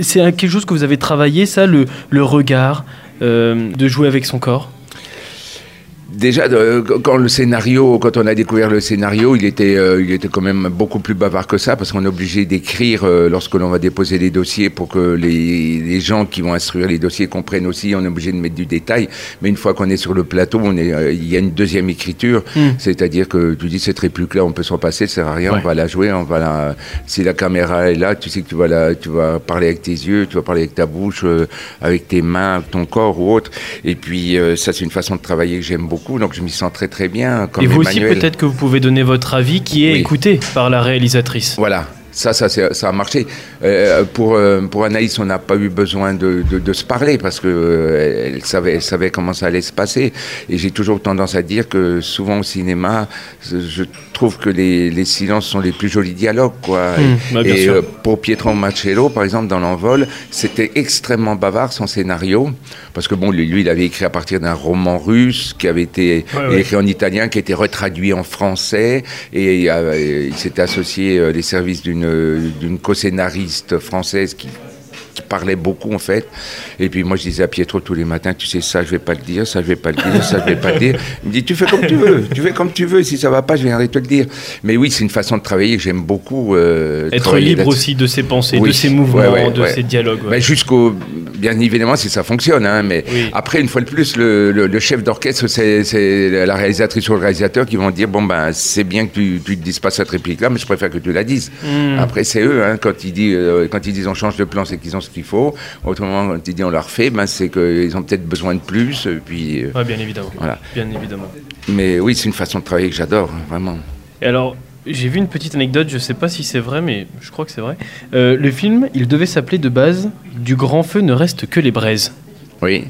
c'est quelque chose que vous avez travaillé ça, le, le regard, de jouer avec son corps? Déjà, de- quand le scénario, quand on a découvert le scénario, il était, euh, il était quand même beaucoup plus bavard que ça, parce qu'on est obligé d'écrire euh, lorsque l'on va déposer les dossiers pour que les, les gens qui vont instruire les dossiers comprennent aussi. On est obligé de mettre du détail. Mais une fois qu'on est sur le plateau, on est, euh, il y a une deuxième écriture, Mm. c'est-à-dire que tu dis cette réplique-là, on peut s'en passer, ça sert à rien, Ouais. on va la jouer, on va la. Si la caméra est là, tu sais que tu vas la, tu vas parler avec tes yeux, tu vas parler avec ta bouche, euh, avec tes mains, ton corps ou autre. Et puis euh, ça, c'est une façon de travailler que j'aime beaucoup, donc je m'y sens très très bien. Comme Et vous aussi, peut-être que vous pouvez donner votre avis qui est Oui. écouté par la réalisatrice. Voilà. Ça, ça, ça a marché. Euh, pour, euh, pour Anaïs, on n'a pas eu besoin de, de, de se parler parce que euh, elle savait, elle savait comment ça allait se passer. Et j'ai toujours tendance à dire que souvent au cinéma, je trouve que les, les silences sont les plus jolis dialogues. Quoi. Mmh, bah, et euh, pour Pietro Marcello, par exemple, dans l'envol, c'était extrêmement bavard son scénario. Parce que bon, lui, lui, il avait écrit à partir d'un roman russe qui avait été Ouais, ouais. écrit en italien, qui a été retraduit en français. Et euh, il s'était associé les services d'une d'une co-scénariste française qui qui parlait beaucoup en fait. Et puis moi je disais à Pietro tous les matins, tu sais ça je vais pas le dire, ça je vais pas le dire, ça je vais pas le dire. Il me dit tu fais comme tu veux, tu fais comme tu veux. Si ça va pas, je viendrai te le dire. Mais oui, c'est une façon de travailler que j'aime beaucoup. euh, Être libre aussi de ses pensées, Oui. de ses mouvements, Ouais, ouais, de ouais. ses dialogues. jusqu'au, bien évidemment, si ça fonctionne, hein, mais Oui. après, une fois de plus, le, le- le chef d'orchestre, c'est, la réalisatrice ou le réalisateur qui vont dire, bon, ben, c'est bien que tu, tu ne dises pas cette réplique-là, mais je préfère que tu la dises. Hmm. Après, c'est eux, hein, quand ils disent, euh, quand ils disent on change de plan, c'est qu'ils ont ce qu'il faut. Autrement, quand ils disent on leur fait, ben, c'est qu'ils ont peut-être besoin de plus, et puis, euh, Ouais, bien évidemment. Voilà. Bien évidemment. mais oui, c'est une façon de travailler que j'adore, hein, vraiment. Et alors, j'ai vu une petite anecdote, je sais pas si c'est vrai, mais je crois que c'est vrai. Euh, le film, il devait s'appeler de base Du grand feu ne reste que les braises. Oui.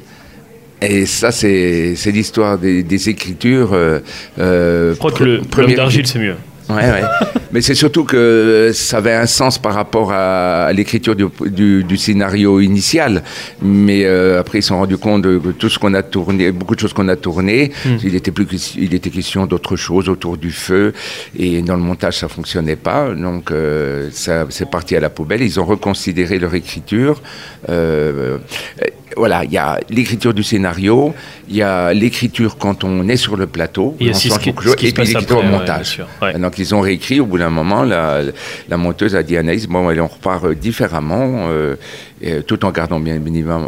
Et ça, c'est, l'histoire des, des écritures. euh, euh, Je crois que le pre- l'homme première- d'argile, c'est mieux. Ouais, ouais. [laughs] Mais c'est surtout que ça avait un sens par rapport à, l'écriture du, du, du scénario initial. Mais euh, après, ils se sont rendus compte de tout ce qu'on a tourné, beaucoup de choses qu'on a tournées, Hmm. il était plus, il était question d'autre chose autour du feu. Et dans le montage, ça fonctionnait pas. Donc, euh, ça, c'est parti à la poubelle. Ils ont reconsidéré leur écriture. Euh, euh, voilà, il y a l'écriture du scénario, il y a l'écriture quand on est sur le plateau, Et il y a on ce qui- ce qui et puis l'écriture au montage. ouais. Ils ont réécrit au bout d'un moment, la, la monteuse a dit à Anaïs, bon, allez, on repart euh, différemment, euh, et, tout en gardant bien,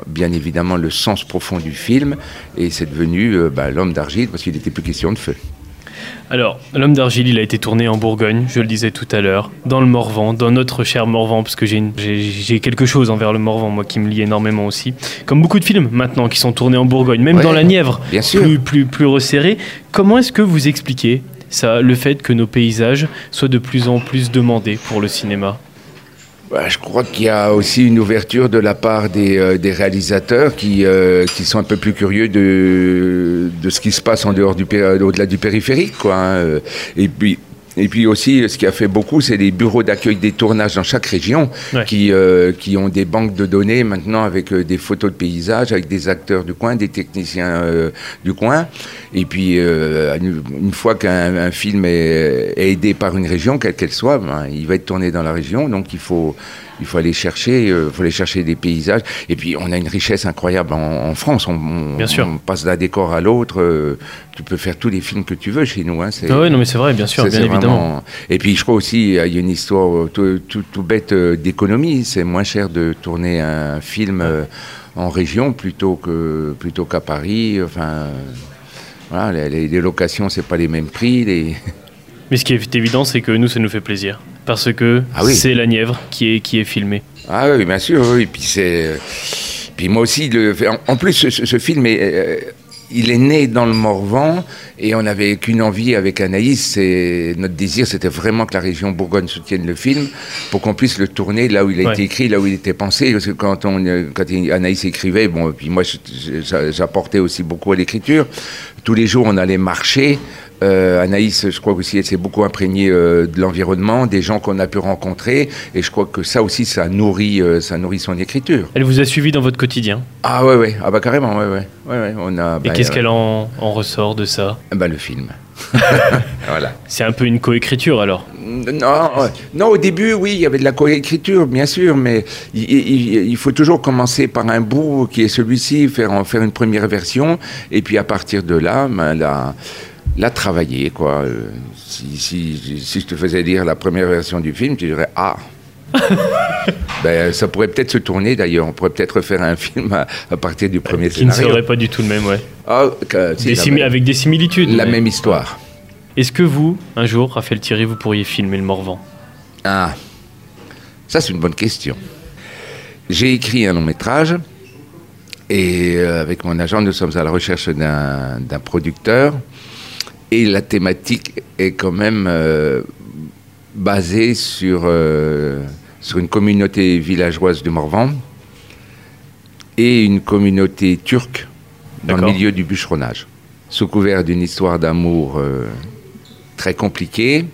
bien évidemment- le sens profond du film, et c'est devenu euh, bah, l'homme d'argile, parce qu'il n'était plus question de feu. Alors, L'homme d'argile, il a été tourné en Bourgogne, je le disais tout à l'heure, dans le Morvan, dans notre cher Morvan, parce que j'ai quelque chose envers le Morvan, moi, qui me lie énormément aussi. Comme beaucoup de films maintenant qui sont tournés en Bourgogne, même Ouais, dans la Nièvre, bien sûr. plus, plus, plus resserré. Comment est-ce que vous expliquez ça, le fait que nos paysages soient de plus en plus demandés pour le cinéma Bah, je crois qu'il y a aussi une ouverture de la part des, euh, des réalisateurs qui, euh, qui sont un peu plus curieux de, de ce qui se passe en dehors du, au-delà du périphérique. Quoi, hein. Et puis. Et puis aussi, ce qui a fait beaucoup, c'est les bureaux d'accueil des tournages dans chaque région Ouais. qui, euh, qui ont des banques de données maintenant avec euh, des photos de paysages, avec des acteurs du coin, des techniciens euh, du coin. Et puis, une, une fois qu'un un film est, est aidé par une région, quelle qu'elle soit, ben, il va être tourné dans la région. Donc, il faut, il faut aller chercher, euh, faut aller chercher des paysages. Et puis, on a une richesse incroyable en, en France. On, on- Bien sûr. on passe d'un décor à l'autre. euh, tu peux faire tous les films que tu veux chez nous. Hein, Ah ouais, non mais c'est vrai, bien sûr, bien évidemment. vraiment- Et puis je crois aussi il y a une histoire euh, tout, tout- tout bête d'économie. C'est moins cher de tourner un film euh, en région plutôt que plutôt qu'à Paris. Enfin, voilà, les, les- les locations c'est pas les mêmes prix. Les... Mais ce qui est évident, c'est que nous, ça nous fait plaisir. Parce que Ah oui. c'est la Nièvre qui est, qui est filmée. Ah oui, bien sûr. Oui. Puis c'est, euh, puis moi aussi. Le... En, plus, ce, film est. euh, il est né dans le Morvan et on n'avait qu'une envie avec Anaïs, c'est notre désir, c'était vraiment que la région Bourgogne soutienne le film pour qu'on puisse le tourner là où il a Ouais. été écrit, là où il était pensé. Parce que quand on, euh, quand Anaïs écrivait, bon, et puis moi j'apportais aussi beaucoup à l'écriture. Tous les jours, on allait marcher. Euh, Anaïs, je crois aussi, elle s'est beaucoup imprégnée euh, de l'environnement, des gens qu'on a pu rencontrer, et je crois que ça aussi, ça nourrit, euh, ça nourrit son écriture. Elle vous a suivi dans votre quotidien? Ah ouais, ouais, ah bah carrément, ouais, ouais, ouais, ouais. On a. Et bah, qu'est-ce qu'elle en, en ressort de ça? Bah le film. [laughs] voilà. C'est un peu une coécriture alors? Non, non, au début, oui, il y avait de la coécriture, bien sûr, mais il, il- il faut toujours commencer par un bout qui est celui-ci, faire en faire une première version, et puis à partir de là, ben, la, la travailler, quoi. Euh, Si, si, si je te faisais lire la première version du film, tu dirais ah. [laughs] ben, ça pourrait peut-être se tourner d'ailleurs. On pourrait peut-être faire un film à, à partir du premier Qui ne scénario. serait pas du tout le même, ouais. Ah, que- si, Des la, simi- même, avec des similitudes. la mais- même histoire. Est-ce que vous, un jour, Raphaël Thierry, vous pourriez filmer le Morvan? Ah, ça c'est une bonne question. J'ai écrit un long métrage et euh, avec mon agent, nous sommes à la recherche d'un d'un producteur et la thématique est quand même euh, basée sur, euh, sur une communauté villageoise du Morvan et une communauté turque dans le milieu du bûcheronnage, sous couvert d'une histoire d'amour euh, très compliquée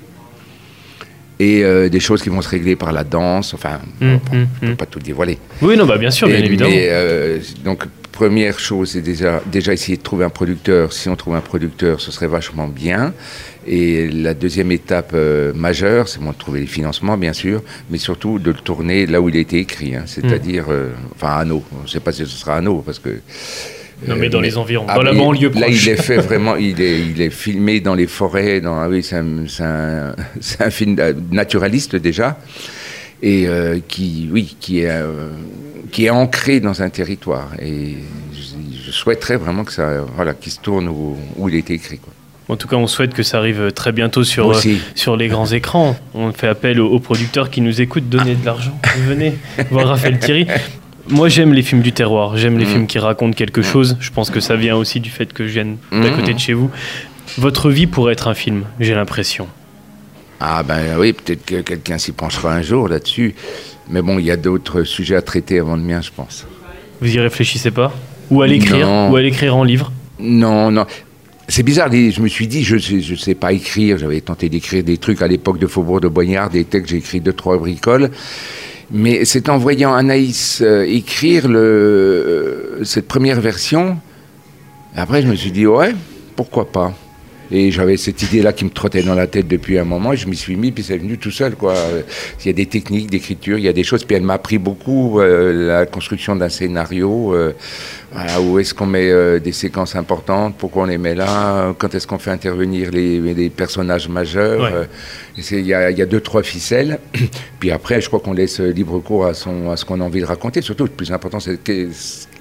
et euh, des choses qui vont se régler par la danse. Enfin, Hum, on ne hum, peut hum. pas tout dévoiler. Oui, non, bah bien sûr, bien évidemment. Mais, euh, donc, première chose, c'est déjà, déjà essayer de trouver un producteur. Si on trouve un producteur, ce serait vachement bien. Et la deuxième étape euh, majeure, c'est bon, de trouver les financements, bien sûr, mais surtout de le tourner là où il a été écrit, hein, c'est-à-dire, euh, enfin, à Hanau. Je ne sais pas si ce sera à Hanau, parce que non, mais dans mais- les environs, Ah, dans la banlieue Là, proche. il est fait vraiment, [laughs] il est, il est filmé dans les forêts. Dans, ah oui, c'est un, un- [laughs] un film euh, naturaliste déjà, et euh, qui, oui, qui est, euh, qui est ancré dans un territoire. Et je, je souhaiterais vraiment que ça, voilà, qu'il se tourne où, où il a été écrit. Quoi. En tout cas, on souhaite que ça arrive très bientôt sur, euh, sur les grands [laughs] écrans. On fait appel aux, aux producteurs qui nous écoutent, donnez de l'argent, venez voir Raphaël Thierry. Moi, j'aime les films du terroir, j'aime les Mm. films qui racontent quelque chose. Je pense que ça vient aussi du fait que je vienne d'à Mm. côté de chez vous. Votre vie pourrait être un film, j'ai l'impression. Ah ben oui, peut-être que quelqu'un s'y penchera un jour là-dessus. Mais bon, il y a d'autres sujets à traiter avant le mien, je pense. Vous y réfléchissez pas Ou à l'écrire. Ou à l'écrire en livre Non, non. C'est bizarre, je me suis dit, je ne sais pas écrire. J'avais tenté d'écrire des trucs à l'époque de Faubourg de Boignard, des textes, j'ai écrit deux, trois bricoles. Mais c'est en voyant Anaïs euh, écrire le, euh, cette première version, après je me suis dit, ouais, pourquoi pas et j'avais cette idée-là qui me trottait dans la tête depuis un moment, et je m'y suis mis, puis c'est venu tout seul, quoi. Il y a des techniques d'écriture, il y a des choses, puis elle m'a appris beaucoup euh, la construction d'un scénario, euh, voilà, où est-ce qu'on met euh, des séquences importantes, pourquoi on les met là, quand est-ce qu'on fait intervenir les, les personnages majeurs. Ouais. Il y, a, il y a deux, trois ficelles, [clears throat] puis après, je crois qu'on laisse libre cours à, son, à ce qu'on a envie de raconter. Surtout, le plus important, c'est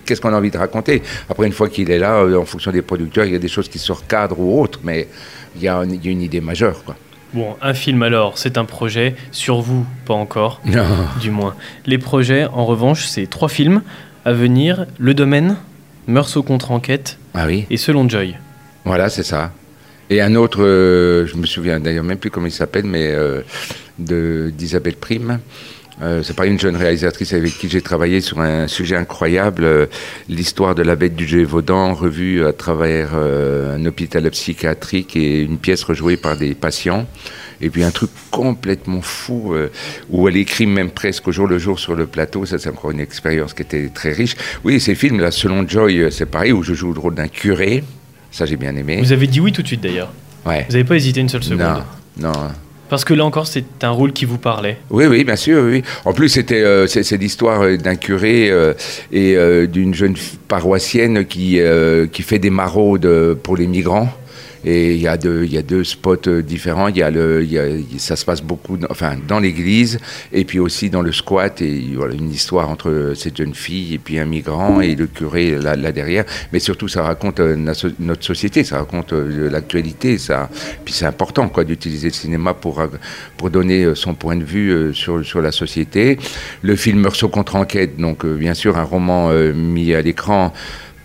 qu'est-ce qu'on a envie de raconter. Après, une fois qu'il est là, euh, en fonction des producteurs, il y a des choses qui se recadrent ou autres, mais il y a, un- il y a une idée majeure, quoi. Bon, un film alors, c'est un projet. Sur vous, pas encore, Non. du moins. Les projets, en revanche, c'est trois films à venir Le Domaine, Mœurs au contre-enquête Ah oui, et Selon Joy. voilà, c'est ça. Et un autre, euh, je me souviens d'ailleurs même plus comment il s'appelle, mais euh, d'Isabelle Prime. Euh, c'est pas une jeune réalisatrice avec qui j'ai travaillé sur un sujet incroyable, euh, l'histoire de la bête du Gévaudan, revue à travers euh, un hôpital psychiatrique et une pièce rejouée par des patients. Et puis un truc complètement fou, où elle écrit même presque au jour le jour sur le plateau. Ça, c'est encore une expérience qui était très riche. Oui, ces films, là, selon Joy, c'est pareil, où je joue le rôle d'un curé. Ça, j'ai bien aimé. Vous avez dit oui tout de suite d'ailleurs. Ouais. Vous n'avez pas hésité une seule seconde. Non, non. Parce que là encore, c'est un rôle qui vous parlait. Oui, oui, bien sûr, oui. En plus, c'était euh, c'est l'histoire euh, d'un curé euh, et d'une jeune paroissienne qui qui fait des maraudes pour les migrants. Et il y a deux spots euh, différents. Y a le y a- ça se passe beaucoup dans, enfin dans l'église et puis aussi dans le squat et voilà une histoire entre cette jeune fille et puis un migrant et le curé là, derrière. Mais surtout, ça raconte euh, notre société, ça raconte euh, l'actualité, ça. Puis c'est important d'utiliser le cinéma pour pour donner son point de vue sur, sur la société. Le film Meursault contre enquête, donc bien sûr un roman mis à l'écran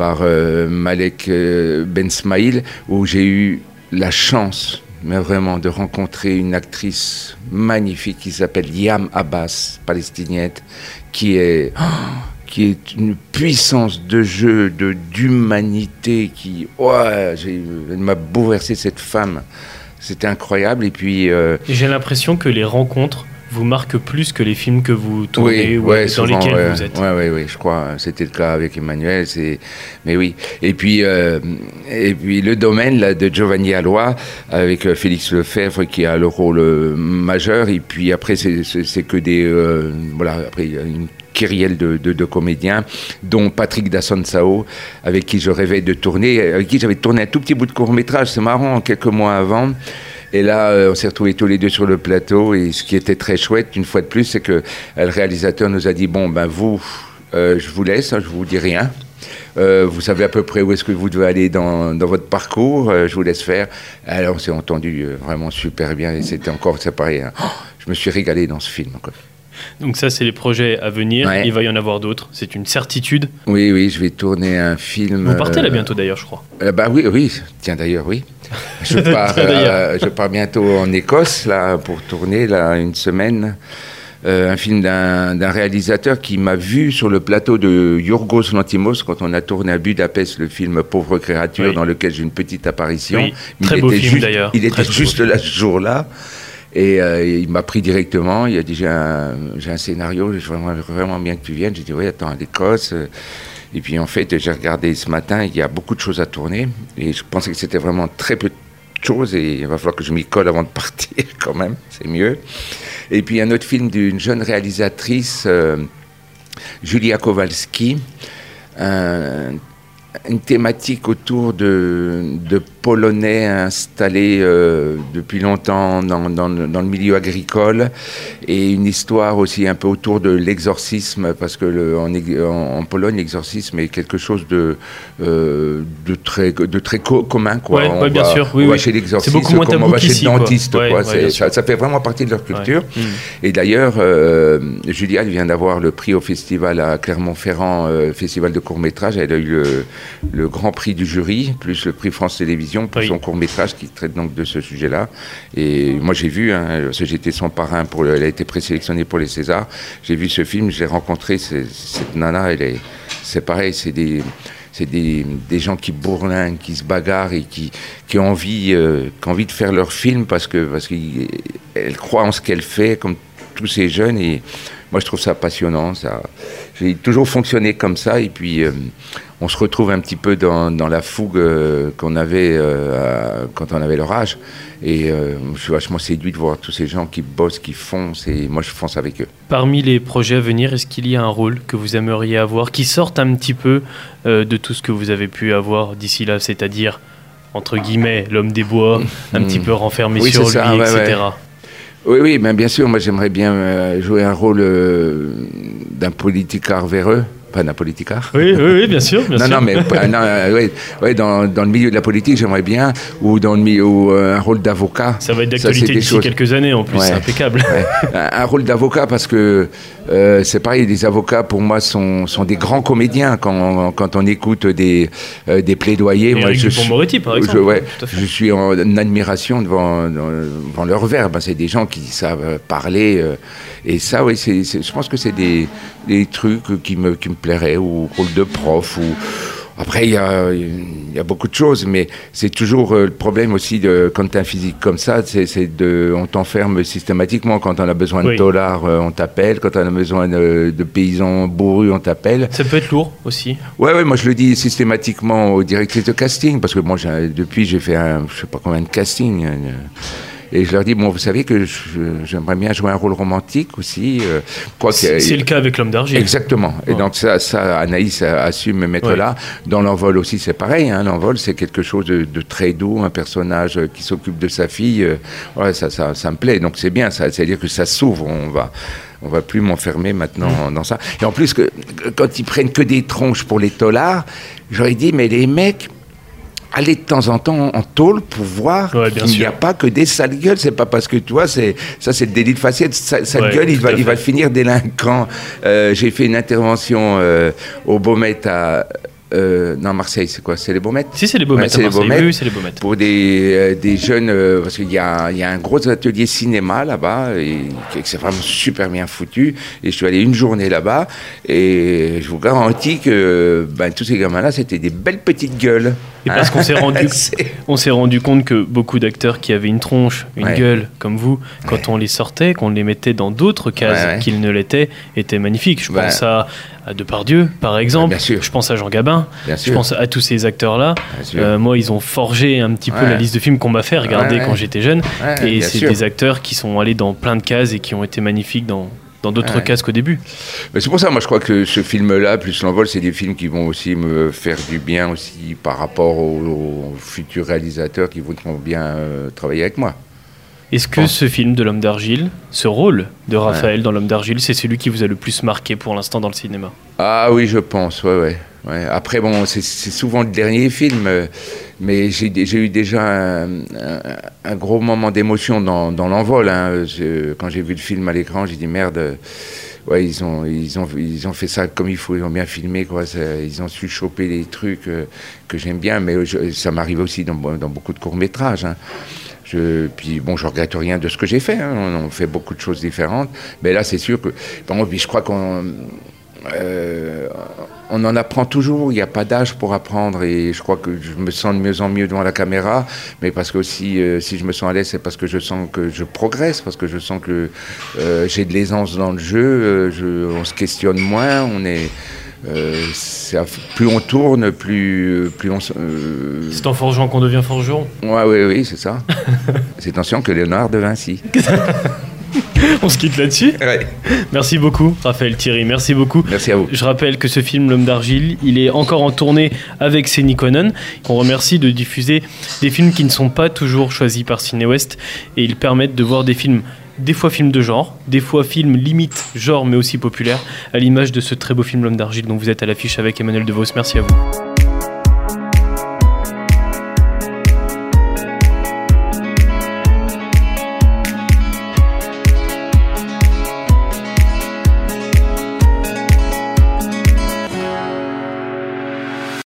par euh, Malek euh, Ben Smaïl, où j'ai eu la chance, mais vraiment, de rencontrer une actrice magnifique qui s'appelle Yam Abbas, palestinienne, qui est... oh, [gasps] qui est une puissance de jeu, de d'humanité, qui, j'ai- elle m'a bouleversé cette femme. C'était incroyable. Et puis, euh, j'ai l'impression que les rencontres vous marquent plus que les films que vous tournez ou ouais, dans souvent, lesquels ouais, vous êtes. Ouais, ouais, ouais, je crois. C'était le cas avec Emmanuel. Mais oui. Et puis, euh, et puis le domaine là de Giovanni Alloy avec euh, Félix Lefebvre qui a le rôle euh, majeur. Et puis après, c'est, que des, euh, voilà. Après, il y a une kyrielle de, de, de comédiens, dont Patrick Dassonsao, avec qui je rêvais de tourner, avec qui j'avais tourné un tout petit bout de court métrage. C'est marrant, quelques mois avant. Et là, euh, on s'est retrouvés tous les deux sur le plateau. Et ce qui était très chouette, une fois de plus, c'est que euh, le réalisateur nous a dit bon, ben vous, euh, je vous laisse, hein, je vous dis rien. Vous savez à peu près où est-ce que vous devez aller dans, dans votre parcours. je vous laisse faire. Alors, on s'est entendu vraiment super bien. Et c'était encore, c'est pareil. hein. Oh, je me suis régalé dans ce film. quoi. Donc ça, c'est les projets à venir. Ouais. Il va y en avoir d'autres. C'est une certitude. Oui, oui, je vais tourner un film. Vous partez là euh, bientôt d'ailleurs, je crois. Euh, bah oui, oui. Tiens d'ailleurs, oui. Je [laughs] pars, euh, je pars bientôt en Écosse là pour tourner là une semaine. Un film d'un réalisateur qui m'a vu sur le plateau de Yorgos Lantimos quand on a tourné à Budapest le film Pauvre créature Oui. dans lequel j'ai une petite apparition. Oui, très il beau était film, d'ailleurs. Il était juste là ce jour-là. Et euh, il m'a pris directement, il a dit j'ai un, un scénario, je voudrais vraiment bien que tu viennes. J'ai dit oui, attends, à l'Écosse. Et puis en fait, j'ai regardé ce matin, il y a beaucoup de choses à tourner. Et je pensais que c'était vraiment très peu de choses. Et il va falloir que je m'y colle avant de [laughs] partir quand même, c'est mieux. Et puis un autre film d'une jeune réalisatrice, euh, Julia Kowalski. Un une thématique autour de Polonais installés euh, depuis longtemps dans, dans, dans, le milieu agricole et une histoire aussi un peu autour de l'exorcisme parce que le, en, en, Pologne l'exorcisme est quelque chose de, euh, de très, de très commun quoi. Ouais, on ouais, bien va, sûr. Oui, on va oui. chez l'exorciste comme on va chez le dentiste. Quoi. ouais, ça, ça fait vraiment partie de leur culture. Mm. Et d'ailleurs, euh, Julia elle vient d'avoir le prix au festival à Clermont-Ferrand, euh, festival de court-métrage. Elle a eu le, le grand prix du jury, plus le prix France Télévisions pour Oui. son court-métrage qui traite donc de ce sujet-là. Et moi, j'ai vu, hein, parce que j'étais son parrain, pour le- elle a été présélectionnée pour les Césars. J'ai vu ce film, j'ai rencontré ce- cette nana, elle est, c'est pareil, c'est des c'est des, des gens qui bourlinguent, qui se bagarrent et qui, qui ont envie, euh, qui ont envie de faire leur film parce que parce qu'elle croit en ce qu'elle fait, comme tous ces jeunes. Et moi, je trouve ça passionnant. Ça, j'ai toujours fonctionné comme ça. Et puis, euh, on se retrouve un petit peu dans, dans la fougue euh, qu'on avait euh, à- quand on avait leur âge. Et je suis vachement séduit de voir tous ces gens qui bossent, qui foncent. Et moi, je fonce avec eux. Parmi les projets à venir, est-ce qu'il y a un rôle que vous aimeriez avoir qui sorte un petit peu de tout ce que vous avez pu avoir d'ici là, c'est-à-dire entre guillemets l'homme des bois, [laughs] un petit peu renfermé Oui, sur lui, ça, ouais, etc. Oui, oui, ben bien sûr, moi j'aimerais bien euh, jouer un rôle euh, d'un politicard véreux, pas d'un politicard. Oui, oui, oui, bien sûr, bien non, sûr. non, mais euh, non, euh, ouais, ouais, dans, dans le milieu de la politique, j'aimerais bien, ou dans le milieu, ou, euh, un rôle d'avocat. Ça va être d'actualité d'ici choses- quelques années en plus, Ouais. c'est impeccable. Ouais. un, un rôle d'avocat parce que euh, c'est pareil, les avocats pour moi sont, sont des grands comédiens quand, quand on écoute des, euh, des plaidoyers. moi, je suis- par exemple. Je, ouais, suis en admiration devant, devant leur verbe. C'est des gens qui savent parler. et ça, oui, je pense que c'est des, des trucs qui me, qui me plairaient, ou rôle de prof, ou. Après, il y a, y a beaucoup de choses, mais c'est toujours euh, le problème aussi de, quand tu as un physique comme ça, c'est, c'est de, on t'enferme systématiquement. Quand on a besoin de Oui. dollars, euh, on t'appelle. Quand on a besoin de, de paysans bourrus, on t'appelle. Ça peut être lourd aussi. Ouais, ouais, moi je le dis systématiquement aux directrices de casting, parce que moi, depuis, j'ai fait un, je sais pas combien de castings. euh, Et je leur dis, bon, vous savez que j'aimerais bien jouer un rôle romantique aussi. euh, C'est le cas avec l'homme d'argile. Exactement. Et Ouais. donc ça, ça Anaïs a- assume me mettre Ouais. là. Dans l'envol aussi, c'est pareil. Hein. L'envol, c'est quelque chose de, de très doux, un personnage euh, qui s'occupe de sa fille. euh, ouais, ça, ça, ça me plaît. Donc c'est bien. Ça, c'est-à-dire que ça s'ouvre. On va, on va plus m'enfermer maintenant dans ça. Et en plus, que, quand ils prennent que des tronches pour les tolards, j'aurais dit, mais les mecs. Allez de temps en temps en tôle pour voir Ouais, qu'il n'y a pas que des sales gueules. C'est pas parce que tu vois, c'est ça, c'est le délit de faciès. Sa- Sale Ouais, gueule, il va, il va finir délinquant. Euh, J'ai fait une intervention euh, au Baumettes à. Euh, non, Marseille, c'est quoi? C'est les Baumettes Si, c'est les Ouais, Baumettes. les. Baumettes. Oui, c'est les Baumettes. pour des, euh, des jeunes, parce qu'il y y a un gros atelier cinéma là-bas, et que c'est vraiment super bien foutu. Et je suis allé une journée là-bas, et je vous garantis que ben, tous ces gamins-là, c'était des belles petites gueules. Et parce qu'on s'est rendu, [laughs] on s'est rendu compte que beaucoup d'acteurs qui avaient une tronche, une Ouais. gueule comme vous, quand on les sortait, qu'on les mettait dans d'autres cases Ouais, qu'ils ne l'étaient, étaient magnifiques. Je pense à, à Depardieu, par exemple. bien sûr. Je pense à Jean Gabin. Bien Je sûr. pense à tous ces acteurs-là. Euh, moi, ils ont forgé un petit peu la liste de films qu'on m'a fait regarder quand j'étais jeune. Et c'est des acteurs qui sont allés dans plein de cases et qui ont été magnifiques dans dans d'autres Ouais. cases qu'au début. Mais c'est pour ça, moi, je crois que ce film-là, plus l'envol, c'est des films qui vont aussi me faire du bien aussi par rapport aux, aux futurs réalisateurs qui voudront bien euh, travailler avec moi. Est-ce que ce film de l'homme d'argile, ce rôle de Raphaël dans l'homme d'argile, c'est celui qui vous a le plus marqué pour l'instant dans le cinéma? Ah oui, je pense, ouais, ouais. ouais. Après, bon, c'est souvent le dernier film, euh, mais j'ai eu déjà un, un- un gros moment d'émotion dans, dans l'envol. hein. Quand j'ai vu le film à l'écran, j'ai dit merde. Ouais, ils ont, ils, ont, ils ont fait ça comme il faut, ils ont bien filmé, quoi. ça- ils ont su choper les trucs euh, que j'aime bien, mais je- ça m'arrive aussi dans, dans beaucoup de courts-métrages. hein. Je, puis bon, je regrette rien de ce que j'ai fait. hein. On, fait beaucoup de choses différentes, mais là, c'est sûr que. Bon, puis je crois qu'on euh, on en apprend toujours, il n'y a pas d'âge pour apprendre et je crois que je me sens de mieux en mieux devant la caméra, mais parce que aussi euh, si je me sens à l'aise c'est parce que je sens que je progresse, parce que je sens que euh, j'ai de l'aisance dans le jeu, je- on se questionne moins, on est... euh, plus on tourne, plus, plus on. euh, C'est en forgeant qu'on devient forgeron. ouais, oui, oui, c'est ça. [laughs] c'est attention que Léonard de Vinci. [laughs] On se quitte là-dessus. Ouais. Merci beaucoup, Raphaël Thierry. Merci beaucoup. Merci à vous. Je rappelle que ce film, L'homme d'argile, il est encore en tournée avec Séni Conan, qu'on remercie de diffuser des films qui ne sont pas toujours choisis par Ciné West et ils permettent de voir des films, des fois films de genre, des fois films limite genre mais aussi populaires, à l'image de ce très beau film L'homme d'argile dont vous êtes à l'affiche avec Emmanuel DeVos. Merci à vous.